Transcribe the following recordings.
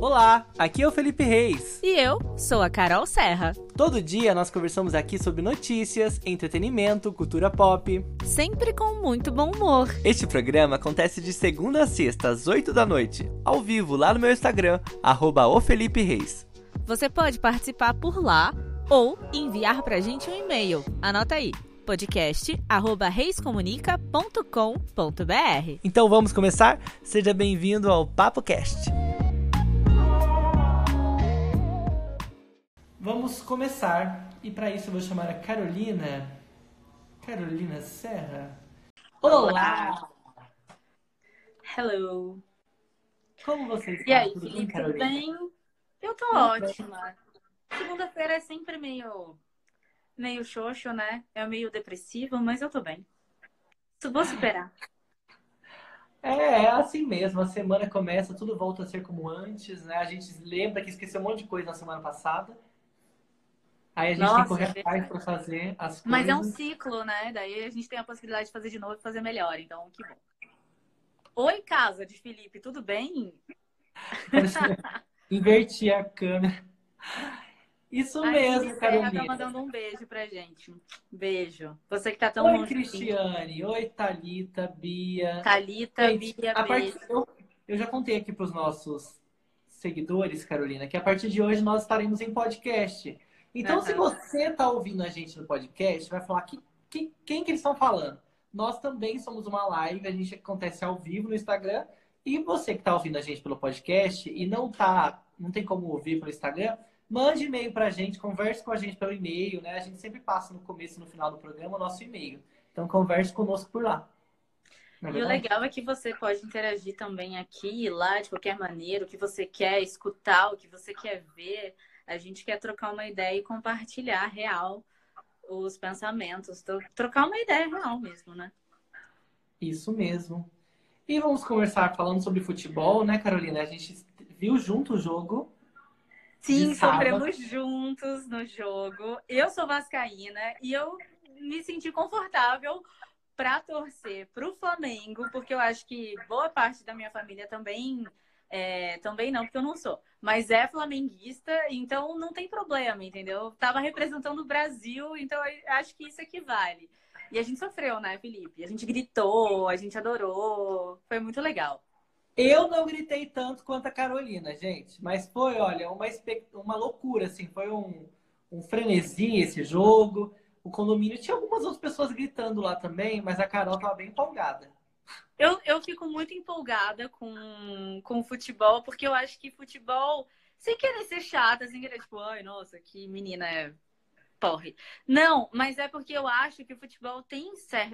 Olá, aqui é o Felipe Reis. E eu sou a Carol Serra. Todo dia nós conversamos aqui sobre notícias, entretenimento, cultura pop. Sempre com muito bom humor. Este programa acontece de segunda a sexta, às 8 da noite, ao vivo lá no meu Instagram, arroba Reis. Você pode participar por lá ou enviar pra gente um e-mail. Anota aí podcast@reiscomunica.com.br. Então vamos começar? Seja bem-vindo ao Papo Cast. Vamos começar e para isso eu vou chamar a Carolina. Carolina Serra. Olá. Hello. Como você está? E aí, tudo Felipe, bem, tudo bem? Eu tô tudo ótima. Segunda-feira é sempre meio meio xoxo, né? É meio depressivo, mas eu tô bem. Vou superar. É, é assim mesmo. A semana começa, tudo volta a ser como antes, né? A gente lembra que esqueceu um monte de coisa na semana passada. Aí a gente Nossa, tem que correr atrás para fazer as coisas. Mas é um ciclo, né? Daí a gente tem a possibilidade de fazer de novo e fazer melhor. Então, que bom. Oi, casa de Felipe, tudo bem? Inverti a câmera. Isso mesmo, Carolina. tá mandando um beijo pra gente. Beijo. Você que tá tão Oi, Cristiane. Oi, Talita, Bia. Talita, Bia, a beijo. Eu, eu já contei aqui pros nossos seguidores, Carolina, que a partir de hoje nós estaremos em podcast. Então, uhum. se você tá ouvindo a gente no podcast, vai falar que, que, quem que eles estão falando. Nós também somos uma live, a gente acontece ao vivo no Instagram. E você que está ouvindo a gente pelo podcast e não tá, não tem como ouvir pelo Instagram, Mande e-mail para a gente, converse com a gente pelo e-mail, né? A gente sempre passa no começo e no final do programa o nosso e-mail. Então converse conosco por lá. É e o legal é que você pode interagir também aqui e lá de qualquer maneira, o que você quer escutar, o que você quer ver. A gente quer trocar uma ideia e compartilhar real os pensamentos, trocar uma ideia real mesmo, né? Isso mesmo. E vamos conversar falando sobre futebol, né, Carolina? A gente viu junto o jogo Sim, sofremos juntos no jogo. Eu sou vascaína e eu me senti confortável para torcer para o Flamengo, porque eu acho que boa parte da minha família também é, também não, porque eu não sou, mas é flamenguista, então não tem problema, entendeu? Tava representando o Brasil, então acho que isso equivale. E a gente sofreu, né, Felipe? A gente gritou, a gente adorou, foi muito legal. Eu não gritei tanto quanto a Carolina, gente. Mas foi, olha, uma, uma loucura, assim. Foi um, um frenesi esse jogo. O condomínio tinha algumas outras pessoas gritando lá também, mas a Carol tava bem empolgada. Eu, eu fico muito empolgada com, com futebol, porque eu acho que futebol, sem querer ser chata, sem querer, tipo, ai, nossa, que menina é porre. Não, mas é porque eu acho que o futebol tem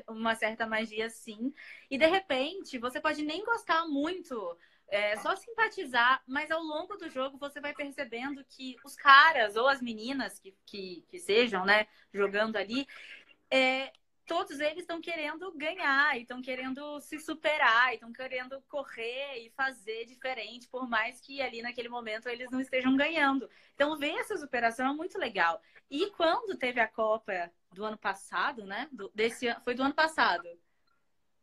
uma certa magia, sim. E de repente, você pode nem gostar muito, é, só simpatizar, mas ao longo do jogo você vai percebendo que os caras ou as meninas que, que, que sejam, né, jogando ali, é, todos eles estão querendo ganhar, estão querendo se superar, estão querendo correr e fazer diferente, por mais que ali naquele momento eles não estejam ganhando. Então, ver essa superação é muito legal. E quando teve a Copa do ano passado, né? Do, desse, foi do ano passado.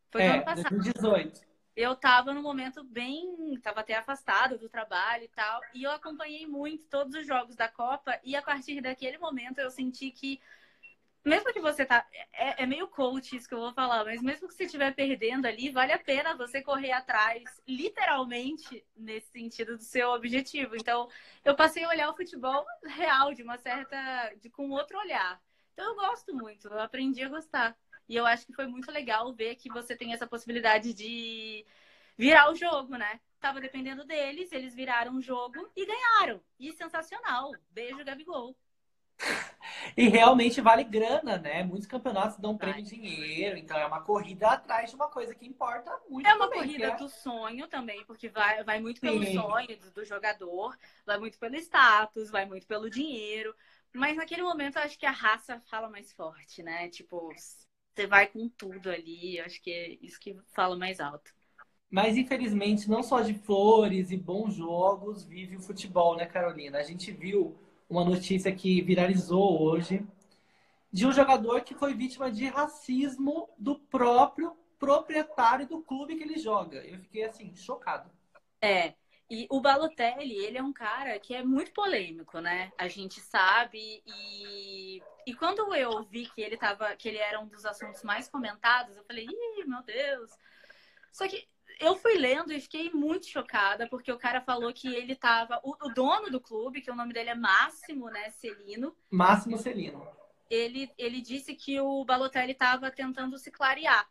Foi é, do ano passado. 2018. Eu estava no momento bem. Estava até afastada do trabalho e tal. E eu acompanhei muito todos os jogos da Copa. E a partir daquele momento eu senti que mesmo que você tá. É, é, meio coach isso que eu vou falar, mas mesmo que você estiver perdendo ali, vale a pena você correr atrás, literalmente, nesse sentido do seu objetivo. Então, eu passei a olhar o futebol real, de uma certa. De, com outro olhar. Então, eu gosto muito, eu aprendi a gostar. E eu acho que foi muito legal ver que você tem essa possibilidade de virar o jogo, né? Tava dependendo deles, eles viraram o jogo e ganharam. E sensacional. Beijo, Gabigol. E realmente vale grana, né? Muitos campeonatos dão prêmio de dinheiro, então é uma corrida atrás de uma coisa que importa muito. É uma também, corrida é... do sonho também, porque vai, vai muito pelo Sim. sonho do, do, jogador, vai muito pelo status, vai muito pelo dinheiro. Mas naquele momento eu acho que a raça fala mais forte, né? Tipo, você vai com tudo ali, acho que é isso que fala mais alto. Mas infelizmente, não só de flores e bons jogos vive o futebol, né, Carolina? A gente viu uma notícia que viralizou hoje de um jogador que foi vítima de racismo do próprio proprietário do clube que ele joga. Eu fiquei assim, chocado. É. E o Balotelli, ele é um cara que é muito polêmico, né? A gente sabe. E, e quando eu vi que ele tava, que ele era um dos assuntos mais comentados, eu falei, ih, meu Deus. Só que eu fui lendo e fiquei muito chocada, porque o cara falou que ele tava. O, o dono do clube, que o nome dele é Máximo, né? Celino. Máximo Celino. Ele, ele disse que o Balotelli estava tentando se clarear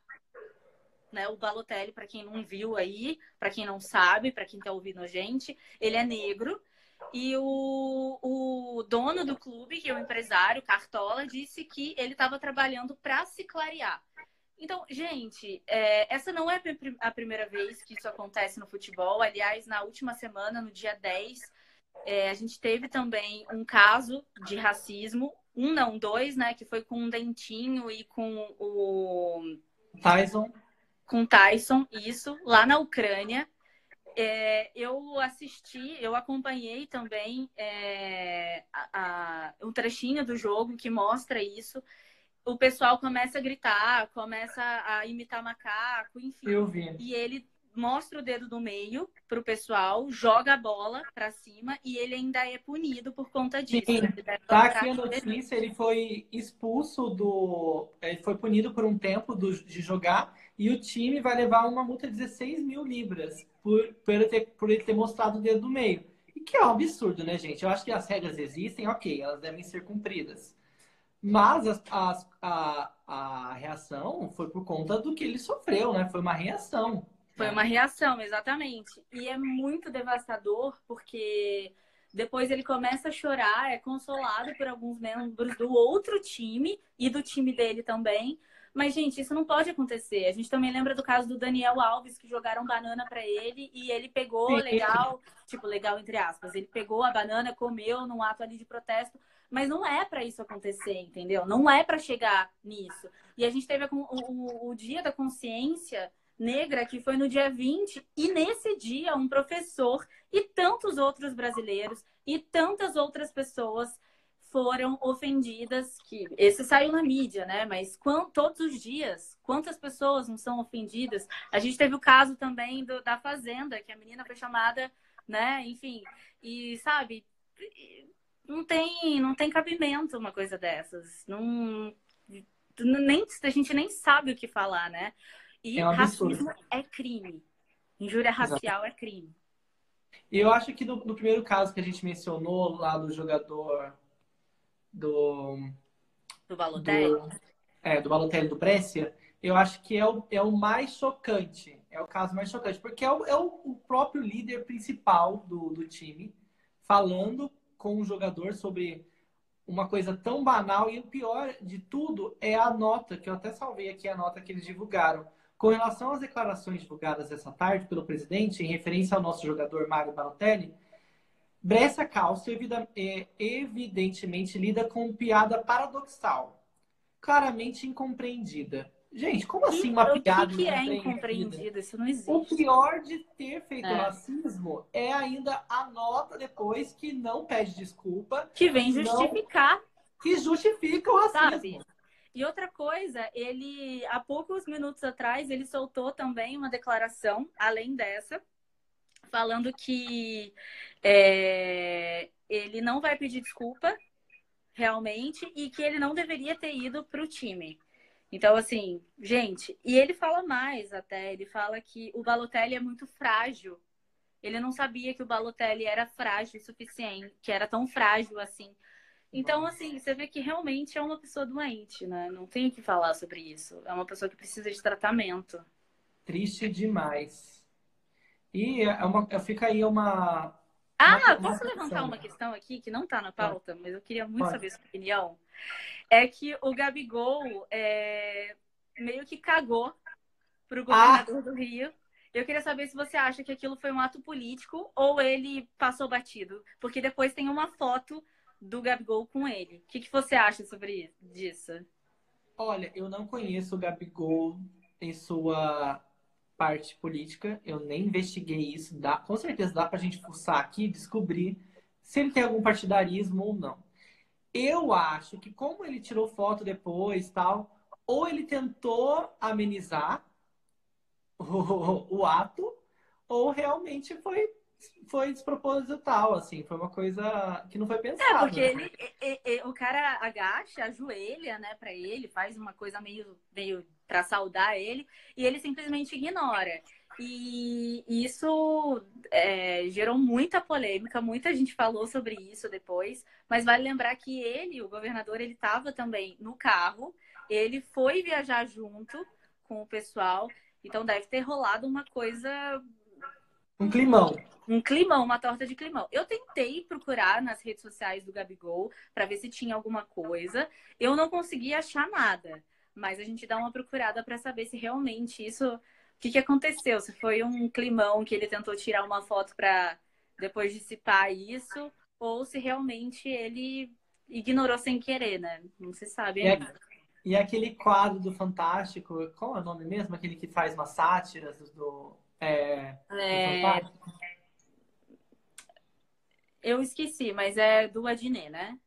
né? O Balotelli, para quem não viu aí, para quem não sabe, para quem está ouvindo a gente, ele é negro. E o, o dono do clube, que é o empresário, Cartola, disse que ele estava trabalhando para se clarear. Então, gente, é, essa não é a primeira vez que isso acontece no futebol. Aliás, na última semana, no dia 10, é, a gente teve também um caso de racismo, um não, dois, né? Que foi com o Dentinho e com o. Tyson com Tyson, isso, lá na Ucrânia. É, eu assisti, eu acompanhei também é, a, a, um trechinho do jogo que mostra isso. O pessoal começa a gritar, começa a imitar macaco, enfim. Eu vi. E ele mostra o dedo do meio pro pessoal, joga a bola para cima e ele ainda é punido por conta disso. Sim, tá aqui a notícia, ele foi expulso do. Ele foi punido por um tempo do, de jogar e o time vai levar uma multa de 16 mil libras por, por, ele ter, por ele ter mostrado o dedo do meio. E que é um absurdo, né, gente? Eu acho que as regras existem, ok, elas devem ser cumpridas. Mas as, as, a, a reação foi por conta do que ele sofreu, né? Foi uma reação. Foi uma reação, exatamente. E é muito devastador porque depois ele começa a chorar, é consolado por alguns membros do outro time e do time dele também. Mas, gente, isso não pode acontecer. A gente também lembra do caso do Daniel Alves, que jogaram banana para ele e ele pegou legal, tipo, legal entre aspas. Ele pegou a banana, comeu num ato ali de protesto. Mas não é para isso acontecer, entendeu? Não é para chegar nisso. E a gente teve o, o, dia da consciência negra, que foi no dia 20, e nesse dia um professor e tantos outros brasileiros e tantas outras pessoas foram ofendidas, que esse saiu na mídia, né? Mas quant, todos os dias, quantas pessoas não são ofendidas? A gente teve o caso também do, da Fazenda, que a menina foi chamada, né? Enfim, e sabe, não tem, não tem cabimento uma coisa dessas. Não, nem, a gente nem sabe o que falar, né? E é um racismo é crime. Injúria racial Exato. é crime. E eu acho que no, no, primeiro caso que a gente mencionou lá do jogador do. Do Balotelli? Do, é, do Balotelli do Brescia, eu acho que é o, é o mais chocante. É o caso mais chocante, porque é o, é o próprio líder principal do, do time falando com o jogador sobre uma coisa tão banal e o pior de tudo é a nota, que eu até salvei aqui a nota que eles divulgaram. Com relação às declarações divulgadas essa tarde pelo presidente, em referência ao nosso jogador Mário Balotelli, Brescia Calcio é, evidentemente lida com piada paradoxal, claramente incompreendida. Gente, como assim uma o piada? O que, que é incompreendida? Isso não existe. O pior de ter feito é. racismo é ainda a nota depois que não pede desculpa. Que vem justificar. Não, que justifica o racismo. Sabe? E outra coisa, ele há poucos minutos atrás ele soltou também uma declaração, além dessa, falando que é, ele não vai pedir desculpa realmente e que ele não deveria ter ido para o time. Então, assim, gente, e ele fala mais até, ele fala que o Balotelli é muito frágil. Ele não sabia que o Balotelli era frágil o suficiente, que era tão frágil assim. Então, assim, você vê que realmente é uma pessoa doente, né? Não tem o que falar sobre isso. É uma pessoa que precisa de tratamento. Triste demais. E é uma, fica aí uma. Ah, posso levantar uma questão aqui que não está na pauta, mas eu queria muito Pode. saber sua opinião. É que o Gabigol é, meio que cagou para o governador ah. do Rio. Eu queria saber se você acha que aquilo foi um ato político ou ele passou batido. Porque depois tem uma foto do Gabigol com ele. O que, que você acha sobre isso? Olha, eu não conheço o Gabigol em sua parte política. Eu nem investiguei isso. Dá, com certeza dá pra gente fuçar aqui e descobrir se ele tem algum partidarismo ou não. Eu acho que como ele tirou foto depois tal, ou ele tentou amenizar o, o ato, ou realmente foi foi desproposital, assim, foi uma coisa que não foi pensada. É, porque né? ele, ele, o cara agacha, ajoelha, né, para ele, faz uma coisa meio, meio para saudar ele, e ele simplesmente ignora. E isso é, gerou muita polêmica, muita gente falou sobre isso depois, mas vale lembrar que ele, o governador, ele estava também no carro, ele foi viajar junto com o pessoal, então deve ter rolado uma coisa. Um climão. Um climão, uma torta de climão. Eu tentei procurar nas redes sociais do Gabigol para ver se tinha alguma coisa. Eu não consegui achar nada. Mas a gente dá uma procurada para saber se realmente isso. O que, que aconteceu? Se foi um climão que ele tentou tirar uma foto para depois dissipar isso, ou se realmente ele ignorou sem querer, né? Não se sabe ainda. E aquele quadro do Fantástico, qual é o nome mesmo? Aquele que faz umas sátiras do. É, é... Do Eu esqueci, mas é do Adnet, né?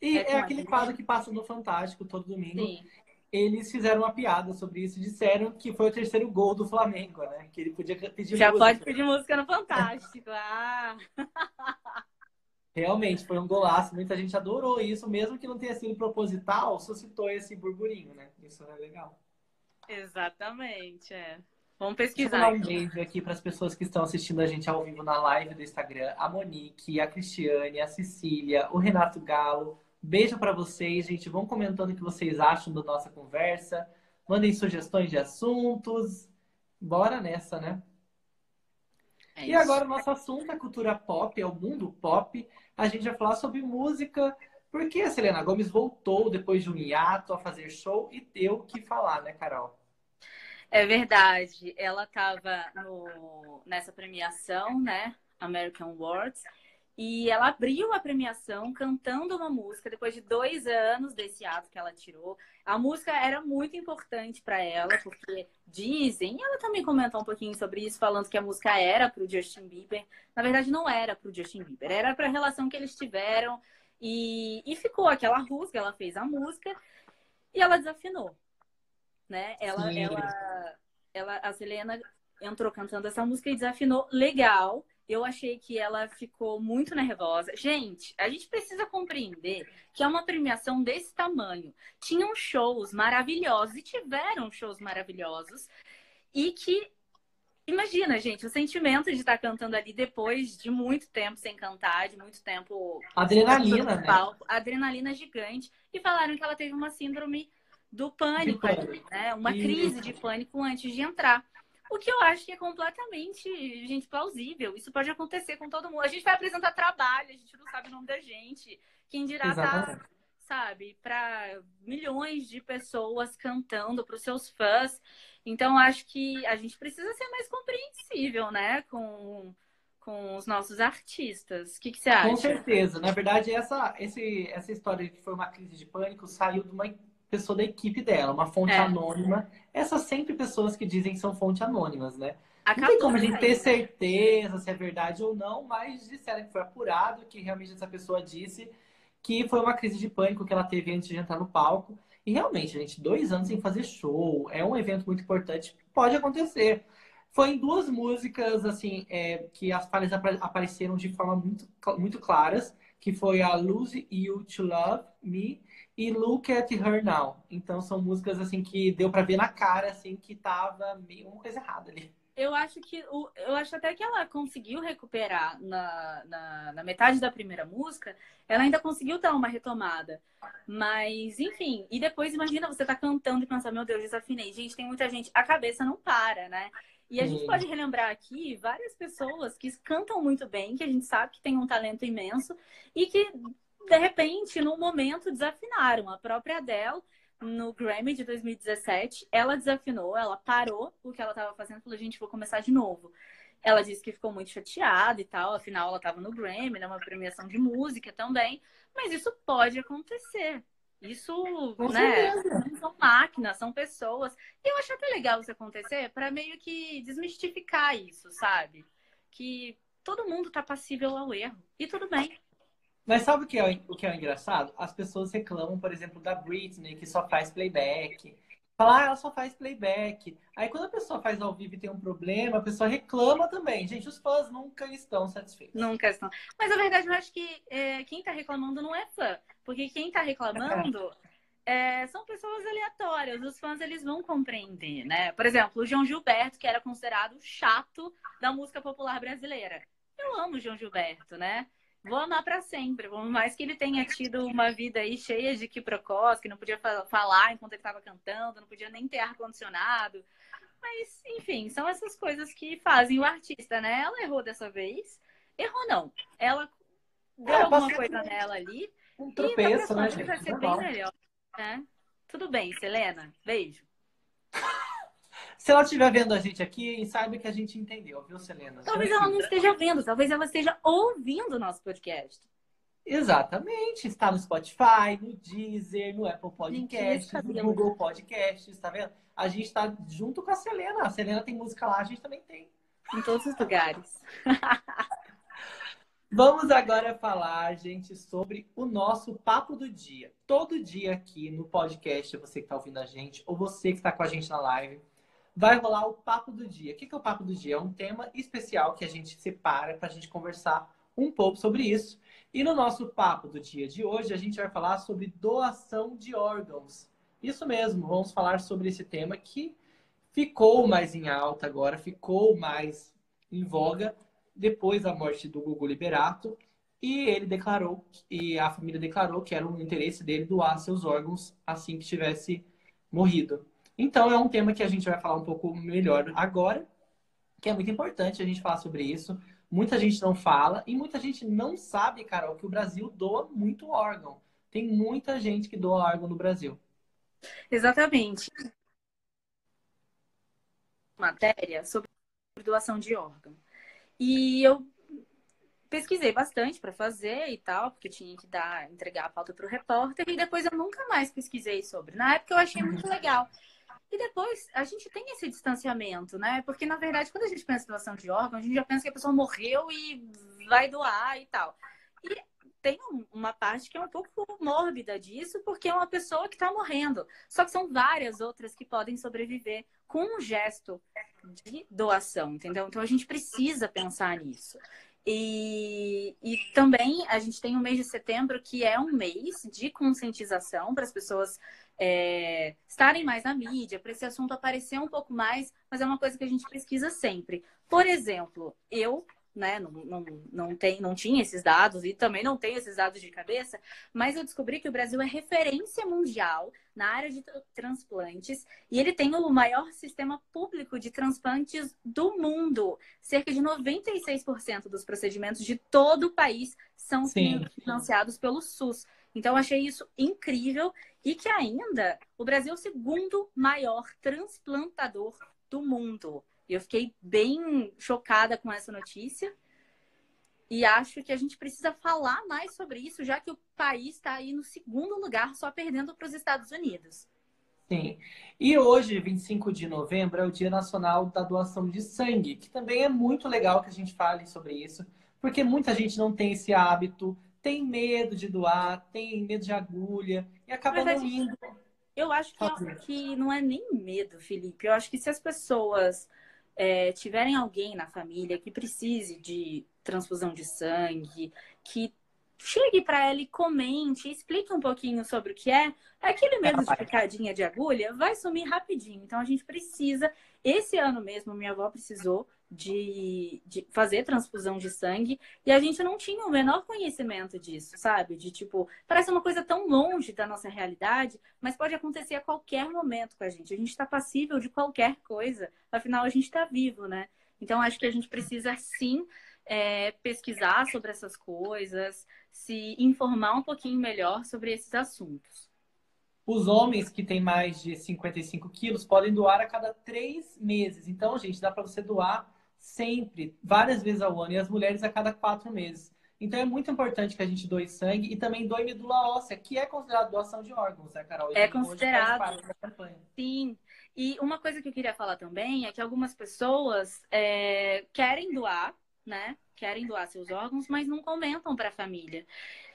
E é, é aquele quadro que passa no Fantástico todo domingo. Sim. Eles fizeram uma piada sobre isso e disseram que foi o terceiro gol do Flamengo, né? Que ele podia pedir Já música. pode pedir música no Fantástico. ah! Realmente, foi um golaço. Muita gente adorou isso, mesmo que não tenha sido proposital, suscitou esse burburinho, né? Isso é legal. Exatamente, é. Vamos pesquisar. Deixa eu dar um beijo aqui para as pessoas que estão assistindo a gente ao vivo na live do Instagram. A Monique, a Cristiane, a Cecília, o Renato Galo. Beijo para vocês, gente. Vão comentando o que vocês acham da nossa conversa. Mandem sugestões de assuntos. Bora nessa, né? É e agora o nosso assunto é cultura pop, é o mundo pop. A gente vai falar sobre música, porque a Selena Gomes voltou depois de um hiato a fazer show e deu o que falar, né, Carol? É verdade. Ela estava nessa premiação, né? American Awards. E ela abriu a premiação cantando uma música depois de dois anos desse ato que ela tirou. A música era muito importante para ela, porque dizem, e ela também comentou um pouquinho sobre isso, falando que a música era para o Justin Bieber. Na verdade, não era para o Justin Bieber, era para a relação que eles tiveram. E, e ficou aquela rusga, ela fez a música e ela desafinou. Né? Ela, ela, ela, a Selena entrou cantando essa música e desafinou legal. Eu achei que ela ficou muito nervosa. Gente, a gente precisa compreender que é uma premiação desse tamanho. Tinham shows maravilhosos e tiveram shows maravilhosos. E que, imagina, gente, o sentimento de estar cantando ali depois de muito tempo sem cantar, de muito tempo. Adrenalina, né? Palco, adrenalina gigante. E falaram que ela teve uma síndrome do pânico, né? Uma crise de pânico antes de entrar. O que eu acho que é completamente, gente, plausível. Isso pode acontecer com todo mundo. A gente vai apresentar trabalho, a gente não sabe o nome da gente. Quem dirá tá, sabe, para milhões de pessoas cantando para os seus fãs. Então, acho que a gente precisa ser mais compreensível, né, com, com os nossos artistas. O que, que você acha? Com certeza. Na verdade, essa, esse, essa história de que foi uma crise de pânico saiu de uma pessoa da equipe dela, uma fonte é. anônima. Essas sempre pessoas que dizem que são fontes anônimas, né? Acabou não tem como a gente ter certeza se é verdade ou não, mas disseram que foi apurado, que realmente essa pessoa disse que foi uma crise de pânico que ela teve antes de entrar no palco. E realmente, gente, dois anos sem fazer show, é um evento muito importante, pode acontecer. Foi em duas músicas, assim, é, que as falhas apareceram de forma muito, muito claras, que foi a Lose You to Love Me e Look at Her Now. Então são músicas assim que deu para ver na cara assim que tava meio uma coisa errada ali. Eu acho que eu acho até que ela conseguiu recuperar na, na, na, metade da primeira música, ela ainda conseguiu dar uma retomada. Mas, enfim, e depois imagina você tá cantando e pensar, meu Deus, desafinei. Gente, tem muita gente, a cabeça não para, né? E a gente pode relembrar aqui várias pessoas que cantam muito bem, que a gente sabe que tem um talento imenso e que de repente, no momento, desafinaram. A própria Adele, no Grammy de 2017, ela desafinou, ela parou o que ela estava fazendo e falou: gente, vou começar de novo. Ela disse que ficou muito chateada e tal, afinal ela estava no Grammy, numa né, premiação de música também. Mas isso pode acontecer. Isso, Com né? Certeza. São máquinas, são pessoas. E eu acho até legal isso acontecer para meio que desmistificar isso, sabe? Que todo mundo tá passível ao erro. E tudo bem. Mas sabe o que, é, o que é engraçado? As pessoas reclamam, por exemplo, da Britney, que só faz playback. Falar, ah, ela só faz playback. Aí quando a pessoa faz ao vivo e tem um problema, a pessoa reclama também. Gente, os fãs nunca estão satisfeitos. Nunca estão. Mas a verdade, eu acho que é, quem tá reclamando não é fã. Porque quem tá reclamando é, são pessoas aleatórias. Os fãs, eles vão compreender, né? Por exemplo, o João Gilberto, que era considerado chato da música popular brasileira. Eu amo o João Gilberto, né? Vou amar para sempre. Por mais que ele tenha tido uma vida aí cheia de quiprocós, que não podia falar enquanto ele estava cantando, não podia nem ter ar-condicionado. Mas, enfim, são essas coisas que fazem o artista, né? Ela errou dessa vez. Errou não. Ela deu é, alguma coisa nela ali. Um tropeço, né, gente? Vai ser bem melhor, né? Tudo bem, Selena. Beijo. Se ela estiver vendo a gente aqui, saiba que a gente entendeu, viu, Selena? Talvez ela não esteja vendo, talvez ela esteja ouvindo o nosso podcast. Exatamente. Está no Spotify, no Deezer, no Apple Podcasts, no Google Podcasts, tá vendo? A gente está junto com a Selena. A Selena tem música lá, a gente também tem. Em todos os lugares. Vamos agora falar, gente, sobre o nosso papo do dia. Todo dia aqui no podcast, você que está ouvindo a gente, ou você que está com a gente na live, vai rolar o papo do dia. O que é o papo do dia? É um tema especial que a gente separa para a gente conversar um pouco sobre isso. E no nosso papo do dia de hoje, a gente vai falar sobre doação de órgãos. Isso mesmo, vamos falar sobre esse tema que ficou mais em alta agora, ficou mais em voga depois da morte do Gugu Liberato. E ele declarou, e a família declarou que era um interesse dele doar seus órgãos assim que tivesse morrido. Então, é um tema que a gente vai falar um pouco melhor agora, que é muito importante a gente falar sobre isso. Muita gente não fala e muita gente não sabe, Carol, que o Brasil doa muito órgão. Tem muita gente que doa órgão no Brasil. Exatamente. Matéria sobre doação de órgão. E eu pesquisei bastante para fazer e tal, porque tinha que dar, entregar a pauta para o repórter, e depois eu nunca mais pesquisei sobre. Na época eu achei muito legal. E depois a gente tem esse distanciamento, né? Porque, na verdade, quando a gente pensa em doação de órgãos, a gente já pensa que a pessoa morreu e vai doar e tal. E tem uma parte que é um pouco mórbida disso, porque é uma pessoa que está morrendo. Só que são várias outras que podem sobreviver com um gesto de doação, entendeu? Então a gente precisa pensar nisso. E, e também a gente tem o mês de setembro, que é um mês de conscientização para as pessoas é, estarem mais na mídia, para esse assunto aparecer um pouco mais, mas é uma coisa que a gente pesquisa sempre. Por exemplo, eu né, não, não, não, tem, não tinha esses dados e também não tenho esses dados de cabeça, mas eu descobri que o Brasil é referência mundial na área de transplantes e ele tem o maior sistema público de transplantes do mundo. Cerca de 96% dos procedimentos de todo o país são Sim. financiados pelo SUS. Então, achei isso incrível e que ainda o Brasil é o segundo maior transplantador do mundo. Eu fiquei bem chocada com essa notícia. E acho que a gente precisa falar mais sobre isso, já que o país está aí no segundo lugar, só perdendo para os Estados Unidos. Sim. E hoje, 25 de novembro, é o Dia Nacional da Doação de Sangue, que também é muito legal que a gente fale sobre isso, porque muita gente não tem esse hábito, tem medo de doar, tem medo de agulha e acaba não indo. Eu acho que, que não é nem medo, Felipe. Eu acho que se as pessoas é, tiverem alguém na família que precise de transfusão de sangue, que chegue para ela e comente, explique um pouquinho sobre o que é, aquele medo de picadinha de agulha vai sumir rapidinho. Então a gente precisa, esse ano mesmo, minha avó precisou de, de, fazer transfusão de sangue e a gente não tinha o menor conhecimento disso, sabe? De tipo, parece uma coisa tão longe da nossa realidade, mas pode acontecer a qualquer momento com a gente. A gente está passível de qualquer coisa, afinal a gente está vivo, né? Então acho que a gente precisa sim é, pesquisar sobre essas coisas, se informar um pouquinho melhor sobre esses assuntos. Os homens que têm mais de 55 quilos podem doar a cada três meses. Então, gente, dá para você doar sempre, várias vezes ao ano, e as mulheres a cada quatro meses. Então é muito importante que a gente doe sangue e também doe medula óssea, que é considerado doação de órgãos, né, Carol? é considerado. Sim. E uma coisa que eu queria falar também é que algumas pessoas é, querem doar, né? Querem doar seus órgãos, mas não comentam para a família.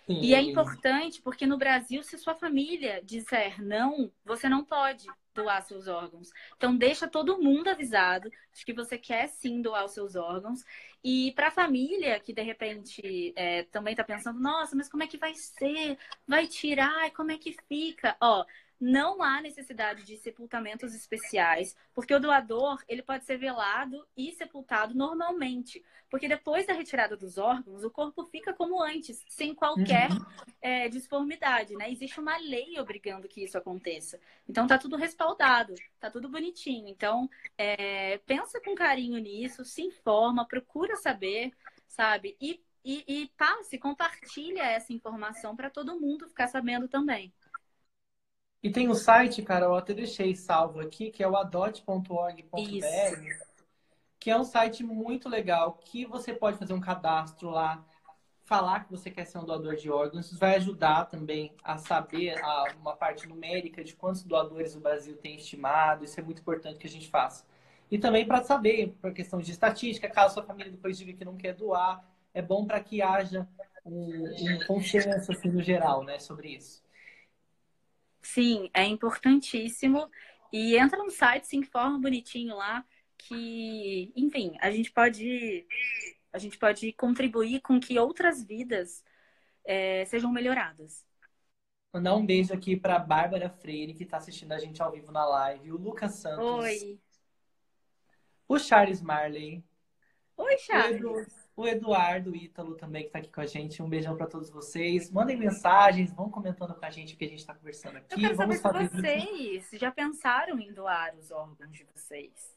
Sim. E é importante porque no Brasil, se sua família disser não, você não pode doar seus órgãos. Então, deixa todo mundo avisado de que você quer sim doar os seus órgãos. E para a família que de repente é, também está pensando, nossa, mas como é que vai ser? Vai tirar? Como é que fica? Ó, não há necessidade de sepultamentos especiais, porque o doador ele pode ser velado e sepultado normalmente, porque depois da retirada dos órgãos o corpo fica como antes, sem qualquer uhum. é, disformidade, né? Existe uma lei obrigando que isso aconteça. Então tá tudo respaldado, tá tudo bonitinho. Então é, pensa com carinho nisso, se informa, procura saber, sabe? E, e, e passe, compartilha essa informação para todo mundo ficar sabendo também. E tem o um site, cara, eu até deixei salvo aqui, que é o adote.org.br, que é um site muito legal, que você pode fazer um cadastro lá, falar que você quer ser um doador de órgãos. Isso vai ajudar também a saber a, uma parte numérica de quantos doadores o Brasil tem estimado. Isso é muito importante que a gente faça. E também para saber, por questão de estatística, caso sua família depois diga que não quer doar, é bom para que haja um, um consenso assim, no geral né, sobre isso. Sim, é importantíssimo. E entra no site, se informa bonitinho lá, que, enfim, a gente pode, a gente pode contribuir com que outras vidas é, sejam melhoradas. Mandar um beijo aqui para Bárbara Freire, que está assistindo a gente ao vivo na live, o Lucas Santos. Oi. O Charles Marley. Oi, Charles o Eduardo Ítalo também, que está aqui com a gente. Um beijão para todos vocês. Mandem mensagens, vão comentando com a gente o que a gente está conversando aqui. Eu quero Vamos saber vocês já pensaram em doar os órgãos de vocês.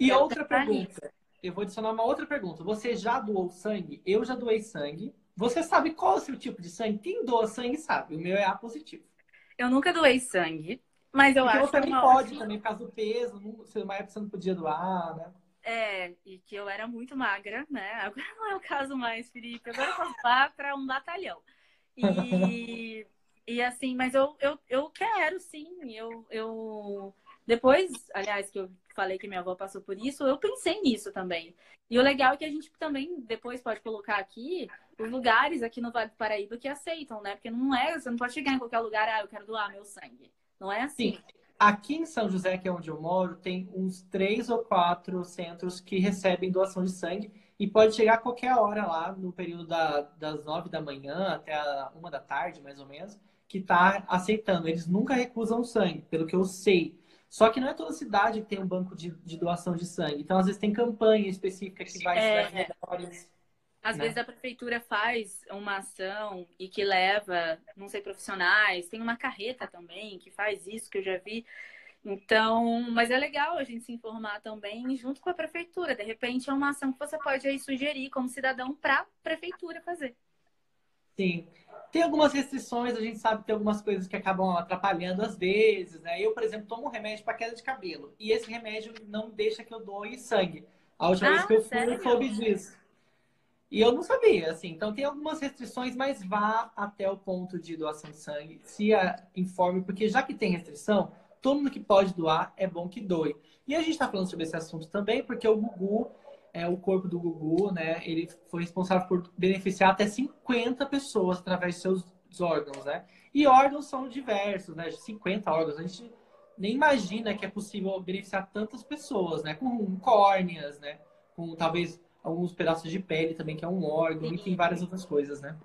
E outra pergunta. Nisso. Eu vou adicionar uma outra pergunta. Você já doou sangue? Eu já doei sangue. Você sabe qual é o seu tipo de sangue? Quem doa sangue sabe. O meu é A positivo. Eu nunca doei sangue, mas eu Porque acho você também pode, também por causa do peso. Não, uma época você não podia doar, né? É, e que eu era muito magra, né? Agora não é o caso mais, Felipe. Agora eu posso lá para um batalhão. E, e assim, mas eu, eu, eu quero sim. Eu, eu depois, aliás, que eu falei que minha avó passou por isso, eu pensei nisso também. E o legal é que a gente também depois pode colocar aqui os lugares aqui no Vale do Paraíba que aceitam, né? Porque não é, você não pode chegar em qualquer lugar, ah, eu quero doar meu sangue. Não é assim. Sim. Aqui em São José, que é onde eu moro, tem uns três ou quatro centros que recebem doação de sangue e pode chegar a qualquer hora lá, no período da, das nove da manhã até a uma da tarde, mais ou menos, que está aceitando. Eles nunca recusam sangue, pelo que eu sei. Só que não é toda cidade que tem um banco de, de doação de sangue. Então, às vezes, tem campanha específica que vai é... melhores. Às né? vezes a prefeitura faz uma ação e que leva, não sei, profissionais. Tem uma carreta também que faz isso, que eu já vi. Então, mas é legal a gente se informar também junto com a prefeitura. De repente é uma ação que você pode aí sugerir como cidadão para a prefeitura fazer. Sim. Tem algumas restrições, a gente sabe que tem algumas coisas que acabam atrapalhando às vezes, né? Eu, por exemplo, tomo um remédio para queda de cabelo e esse remédio não deixa que eu doe sangue. A última ah, vez que eu fui, sério? eu soube disso. E eu não sabia, assim. Então tem algumas restrições, mas vá até o ponto de doação de sangue, se informe, porque já que tem restrição, todo mundo que pode doar é bom que doe. E a gente está falando sobre esse assunto também, porque o Gugu, é, o corpo do Gugu, né, ele foi responsável por beneficiar até 50 pessoas através de seus órgãos, né? E órgãos são diversos, né? 50 órgãos. A gente nem imagina que é possível beneficiar tantas pessoas, né? Com córneas, né? Com talvez alguns pedaços de pele também, que é um órgão, Sim. e tem várias outras coisas, né?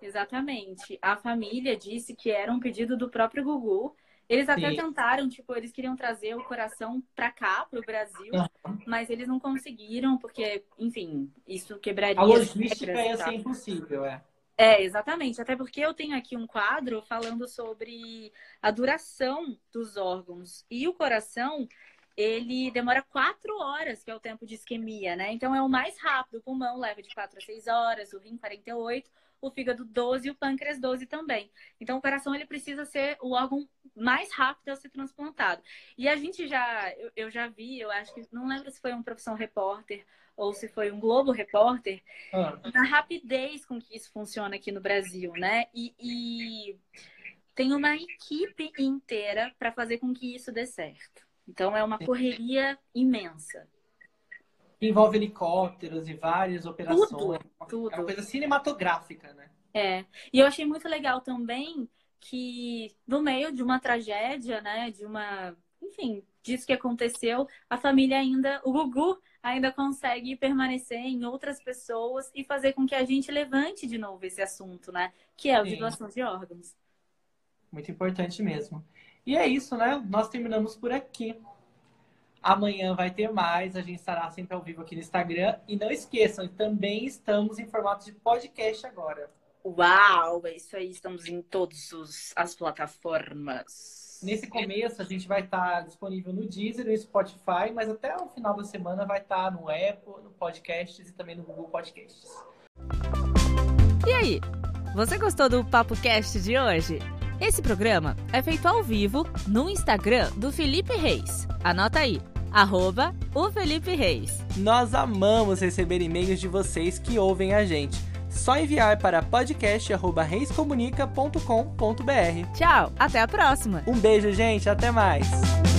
Exatamente. A família disse que era um pedido do próprio Gugu. Eles até Sim. tentaram, tipo, eles queriam trazer o coração pra cá, pro Brasil, uhum. mas eles não conseguiram, porque, enfim, isso quebraria. A logística ia ser impossível, é. É, exatamente. Até porque eu tenho aqui um quadro falando sobre a duração dos órgãos. E o coração, ele demora quatro horas, que é o tempo de isquemia, né? Então é o mais rápido. O pulmão leva de quatro a seis horas, o rim 48, o fígado 12 e o pâncreas 12 também. Então o coração ele precisa ser o órgão mais rápido a ser transplantado. E a gente já, eu, eu já vi, eu acho que, não lembro se foi um profissão repórter ou se foi um Globo Repórter, ah. rapidez com que isso funciona aqui no Brasil, né? E, e tem uma equipe inteira para fazer com que isso dê certo. Então é uma correria imensa. Envolve helicópteros e várias operações. Tudo, tudo. É uma coisa cinematográfica, né? É. E eu achei muito legal também que no meio de uma tragédia, né, de uma, enfim, disso que aconteceu, a família ainda, o Gugu ainda consegue permanecer em outras pessoas e fazer com que a gente levante de novo esse assunto, né, que é o de Sim. doação de órgãos. Muito importante mesmo. E é isso, né? Nós terminamos por aqui. Amanhã vai ter mais, a gente estará sempre ao vivo aqui no Instagram. E não esqueçam, também estamos em formato de podcast agora. Uau, é isso aí, estamos em todas as plataformas. Nesse começo, a gente vai estar disponível no Deezer e no Spotify, mas até o final da semana vai estar no Apple, no Podcasts e também no Google Podcasts. E aí, você gostou do Papo Cast de hoje? Esse programa é feito ao vivo no Instagram do Felipe Reis. Anota aí, arroba o Felipe Reis. Nós amamos receber e-mails de vocês que ouvem a gente. Só enviar para podcast.reiscomunica.com.br. Tchau, até a próxima! Um beijo, gente, até mais!